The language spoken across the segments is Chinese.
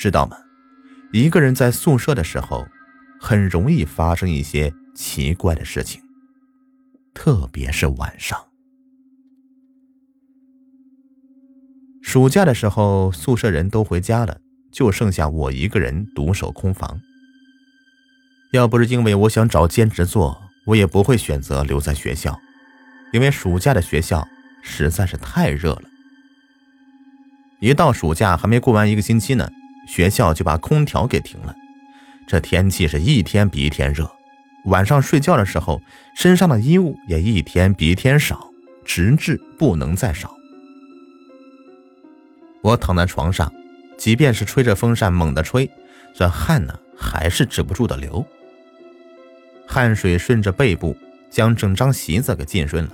知道吗？一个人在宿舍的时候，很容易发生一些奇怪的事情，特别是晚上。暑假的时候，宿舍人都回家了，就剩下我一个人独守空房。要不是因为我想找兼职做，我也不会选择留在学校，因为暑假的学校实在是太热了。一到暑假，还没过完一个星期呢。学校就把空调给停了，这天气是一天比一天热，晚上睡觉的时候身上的衣物也一天比一天少，直至不能再少。我躺在床上，即便是吹着风扇猛地吹，这汗呢还是止不住的流。汗水顺着背部将整张席子给浸润了，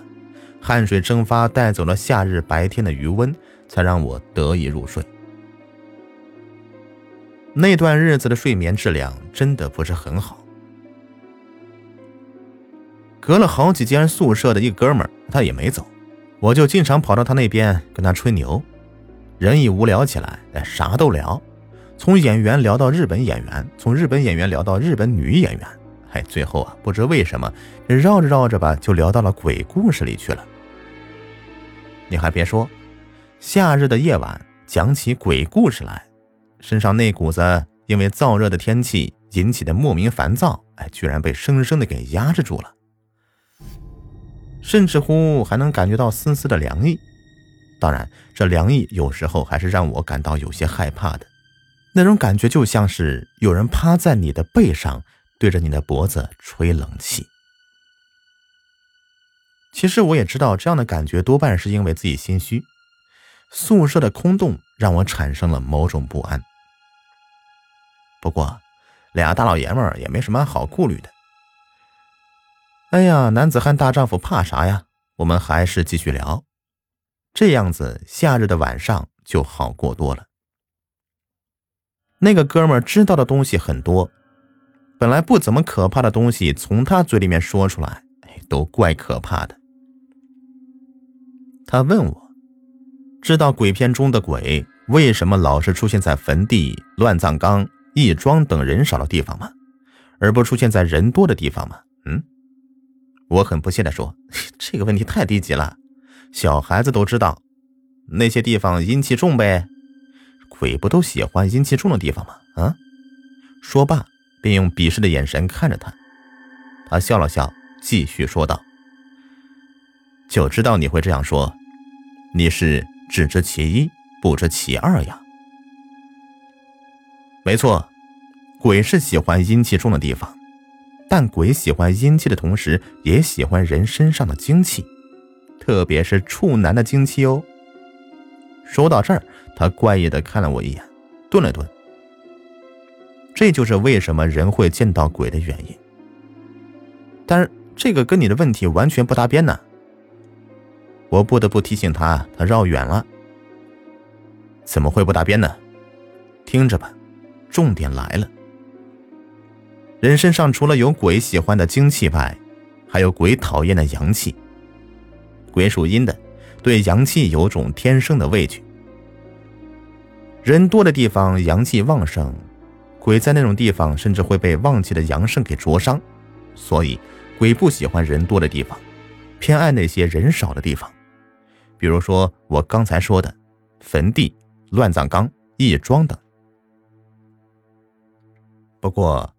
汗水蒸发带走了夏日白天的余温，才让我得以入睡。那段日子的睡眠质量真的不是很好。隔了好几间宿舍的一哥们儿，他也没走，我就经常跑到他那边跟他吹牛。人一无聊起来，哎，啥都聊，从演员聊到日本演员，从日本演员聊到日本女演员，哎，最后啊，不知为什么，绕着绕着吧，就聊到了鬼故事里去了。你还别说，夏日的夜晚讲起鬼故事来。身上那股子因为燥热的天气引起的莫名烦躁，哎，居然被生生的给压制住了，甚至乎还能感觉到丝丝的凉意。当然，这凉意有时候还是让我感到有些害怕的，那种感觉就像是有人趴在你的背上，对着你的脖子吹冷气。其实我也知道，这样的感觉多半是因为自己心虚，宿舍的空洞让我产生了某种不安。不过，俩大老爷们儿也没什么好顾虑的。哎呀，男子汉大丈夫怕啥呀？我们还是继续聊，这样子夏日的晚上就好过多了。那个哥们儿知道的东西很多，本来不怎么可怕的东西，从他嘴里面说出来，哎，都怪可怕的。他问我，知道鬼片中的鬼为什么老是出现在坟地、乱葬岗？义庄等人少的地方吗？而不出现在人多的地方吗？嗯，我很不屑地说：“ 这个问题太低级了，小孩子都知道，那些地方阴气重呗，鬼不都喜欢阴气重的地方吗？”啊！说罢，便用鄙视的眼神看着他。他笑了笑，继续说道：“就知道你会这样说，你是只知其一，不知其二呀。”没错，鬼是喜欢阴气重的地方，但鬼喜欢阴气的同时，也喜欢人身上的精气，特别是处男的精气哦。说到这儿，他怪异的看了我一眼，顿了顿。这就是为什么人会见到鬼的原因。但是这个跟你的问题完全不搭边呢。我不得不提醒他，他绕远了。怎么会不搭边呢？听着吧。重点来了，人身上除了有鬼喜欢的精气外，还有鬼讨厌的阳气。鬼属阴的，对阳气有种天生的畏惧。人多的地方阳气旺盛，鬼在那种地方甚至会被旺气的阳盛给灼伤，所以鬼不喜欢人多的地方，偏爱那些人少的地方，比如说我刚才说的坟地、乱葬岗、义庄等。不过，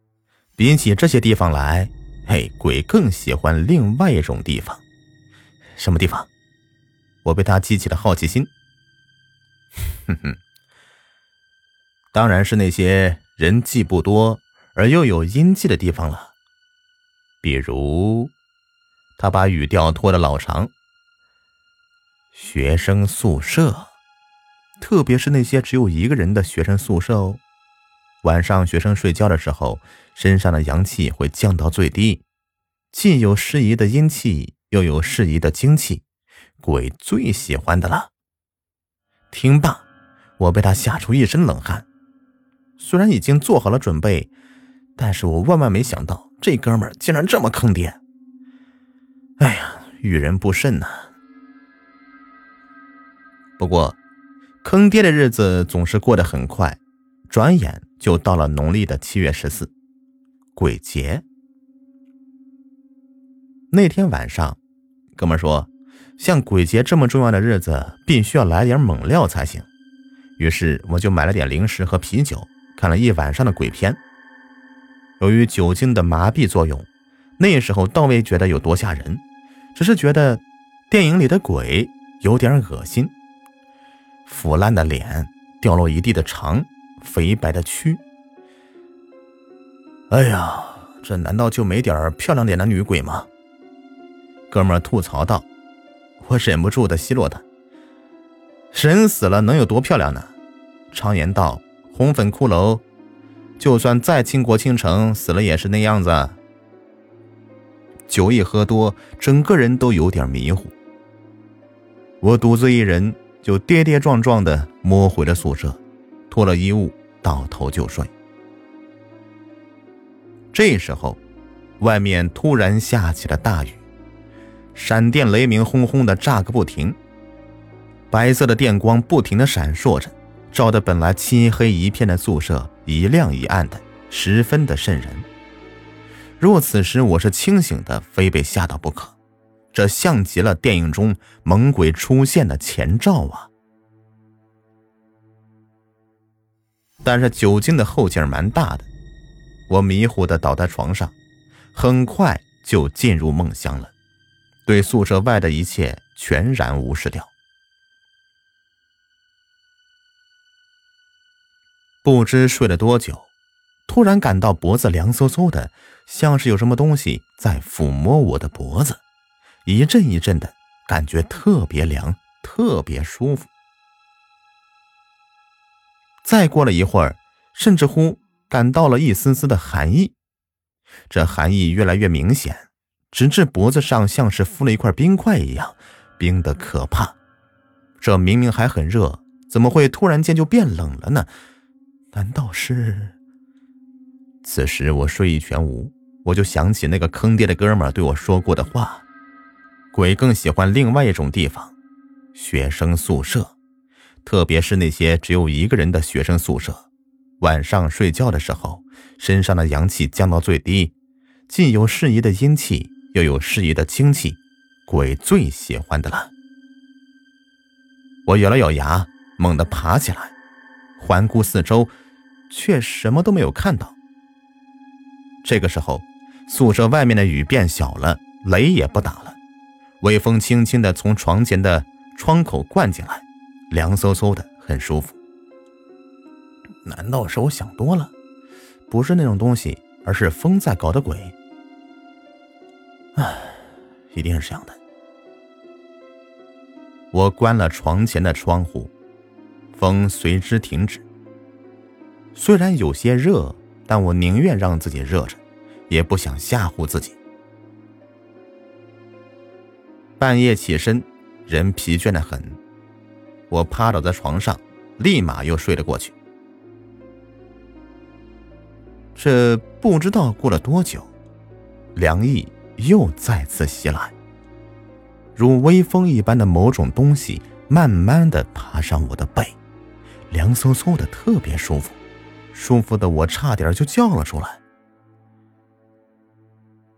比起这些地方来，嘿，鬼更喜欢另外一种地方。什么地方？我被他激起了好奇心。哼哼，当然是那些人迹不多而又有阴气的地方了。比如，他把语调拖得老长。学生宿舍，特别是那些只有一个人的学生宿舍哦。晚上学生睡觉的时候，身上的阳气会降到最低，既有适宜的阴气，又有适宜的精气，鬼最喜欢的了。听罢，我被他吓出一身冷汗。虽然已经做好了准备，但是我万万没想到，这哥们儿竟然这么坑爹。哎呀，遇人不慎呐。不过，坑爹的日子总是过得很快，转眼就到了农历的七月十四，鬼节。那天晚上，哥们说，像鬼节这么重要的日子，必须要来点猛料才行。于是我就买了点零食和啤酒，看了一晚上的鬼片。由于酒精的麻痹作用，那时候倒未觉得有多吓人。只是觉得电影里的鬼有点恶心，腐烂的脸，掉落一地的肠，肥白的躯。哎呀，这难道就没点漂亮点的女鬼吗？哥们吐槽道。我忍不住的奚落他：人死了能有多漂亮呢？常言道，红粉骷髅，就算再倾国倾城，死了也是那样子。酒一喝多，整个人都有点迷糊。我独自一人，就跌跌撞撞的摸回了宿舍，脱了衣物，倒头就睡。这时候，外面突然下起了大雨，闪电雷鸣轰轰的炸个不停，白色的电光不停的闪烁着，照得本来漆黑一片的宿舍一亮一暗的，十分的瘆人。若此时我是清醒的，非被吓到不可。这像极了电影中猛鬼出现的前兆啊！但是酒精的后劲儿蛮大的，我迷糊的倒在床上，很快就进入梦乡了，对宿舍外的一切全然无视掉。不知睡了多久。突然感到脖子凉飕飕的，像是有什么东西在抚摸我的脖子，一阵一阵的感觉特别凉，特别舒服。再过了一会儿，甚至乎感到了一丝丝的寒意，这寒意越来越明显，直至脖子上像是敷了一块冰块一样，冰的可怕。这明明还很热，怎么会突然间就变冷了呢？难道是？此时我睡意全无，我就想起那个坑爹的哥们对我说过的话：鬼更喜欢另外一种地方，学生宿舍，特别是那些只有一个人的学生宿舍。晚上睡觉的时候，身上的阳气降到最低，既有适宜的阴气，又有适宜的精气，鬼最喜欢的了。我咬了咬牙，猛地爬起来，环顾四周，却什么都没有看到。这个时候，宿舍外面的雨变小了，雷也不打了，微风轻轻的从床前的窗口灌进来，凉飕飕的，很舒服。难道是我想多了？不是那种东西，而是风在搞的鬼。唉，一定是这样的。我关了床前的窗户，风随之停止。虽然有些热。但我宁愿让自己热着，也不想吓唬自己。半夜起身，人疲倦的很，我趴倒在床上，立马又睡了过去。这不知道过了多久，凉意又再次袭来，如微风一般的某种东西慢慢的爬上我的背，凉飕飕的，特别舒服。舒服的我差点就叫了出来。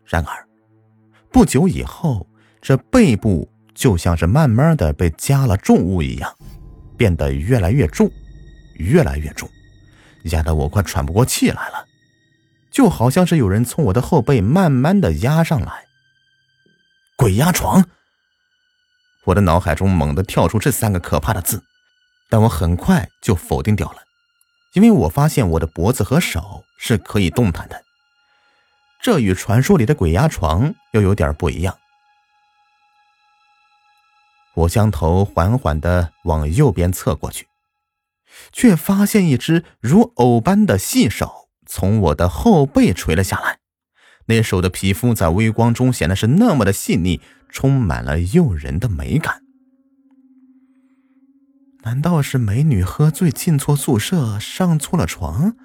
然而，不久以后，这背部就像是慢慢的被加了重物一样，变得越来越重，越来越重，压得我快喘不过气来了，就好像是有人从我的后背慢慢的压上来。鬼压床！我的脑海中猛地跳出这三个可怕的字，但我很快就否定掉了。因为我发现我的脖子和手是可以动弹的，这与传说里的鬼压床又有点不一样。我将头缓缓的往右边侧过去，却发现一只如藕般的细手从我的后背垂了下来。那手的皮肤在微光中显得是那么的细腻，充满了诱人的美感。难道是美女喝醉进错宿舍，上错了床？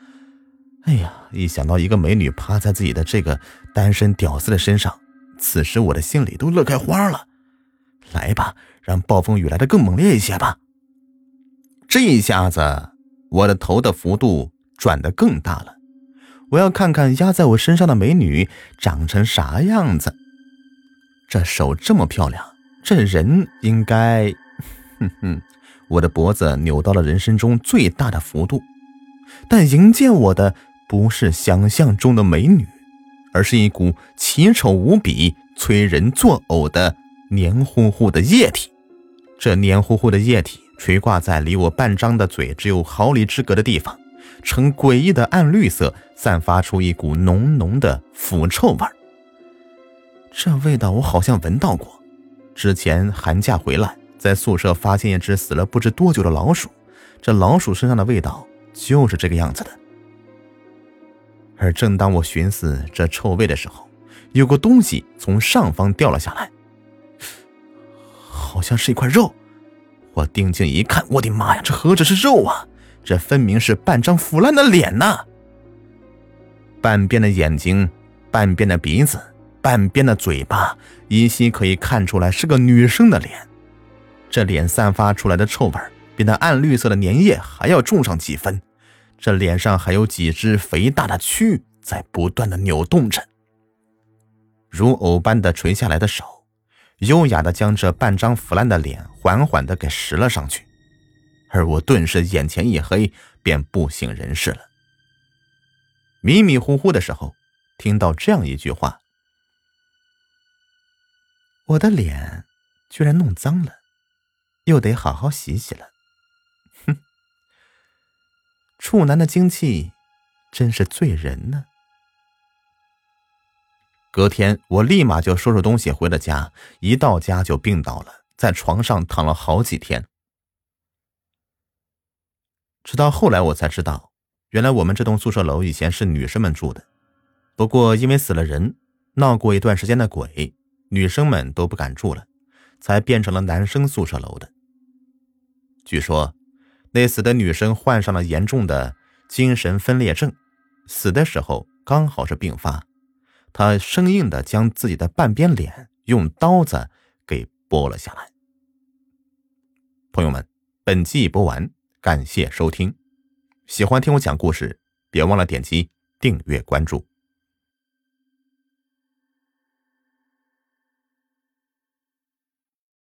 哎呀，一想到一个美女趴在自己的这个单身屌丝的身上，此时我的心里都乐开花了。来吧，让暴风雨来的更猛烈一些吧。这一下子，我的头的幅度转得更大了。我要看看压在我身上的美女长成啥样子。这手这么漂亮，这人应该……哼哼，我的脖子扭到了人生中最大的幅度。但迎接我的不是想象中的美女，而是一股奇丑无比、催人作呕的黏糊糊的液体。这黏糊糊的液体垂挂在离我半张的嘴只有毫厘之隔的地方。呈诡异的暗绿色，散发出一股浓浓的腐臭味这味道我好像闻到过，之前寒假回来，在宿舍发现一只死了不知多久的老鼠，这老鼠身上的味道就是这个样子的。而正当我寻思这臭味的时候，有个东西从上方掉了下来，好像是一块肉。我定睛一看，我的妈呀，这何止是肉啊！这分明是半张腐烂的脸呐！半边的眼睛，半边的鼻子，半边的嘴巴，依稀可以看出来是个女生的脸。这脸散发出来的臭味，比那暗绿色的粘液还要重上几分。这脸上还有几只肥大的蛆在不断的扭动着，如藕般的垂下来的手，优雅的将这半张腐烂的脸缓缓的给拾了上去。而我顿时眼前一黑，便不省人事了。迷迷糊糊的时候，听到这样一句话：“我的脸居然弄脏了，又得好好洗洗了。”哼，处男的精气真是醉人呢。隔天，我立马就收拾东西回了家，一到家就病倒了，在床上躺了好几天。直到后来我才知道，原来我们这栋宿舍楼以前是女生们住的，不过因为死了人，闹过一段时间的鬼，女生们都不敢住了，才变成了男生宿舍楼的。据说，那死的女生患上了严重的精神分裂症，死的时候刚好是病发，他生硬的将自己的半边脸用刀子给剥了下来。朋友们，本集已播完。感谢收听，喜欢听我讲故事，别忘了点击订阅关注。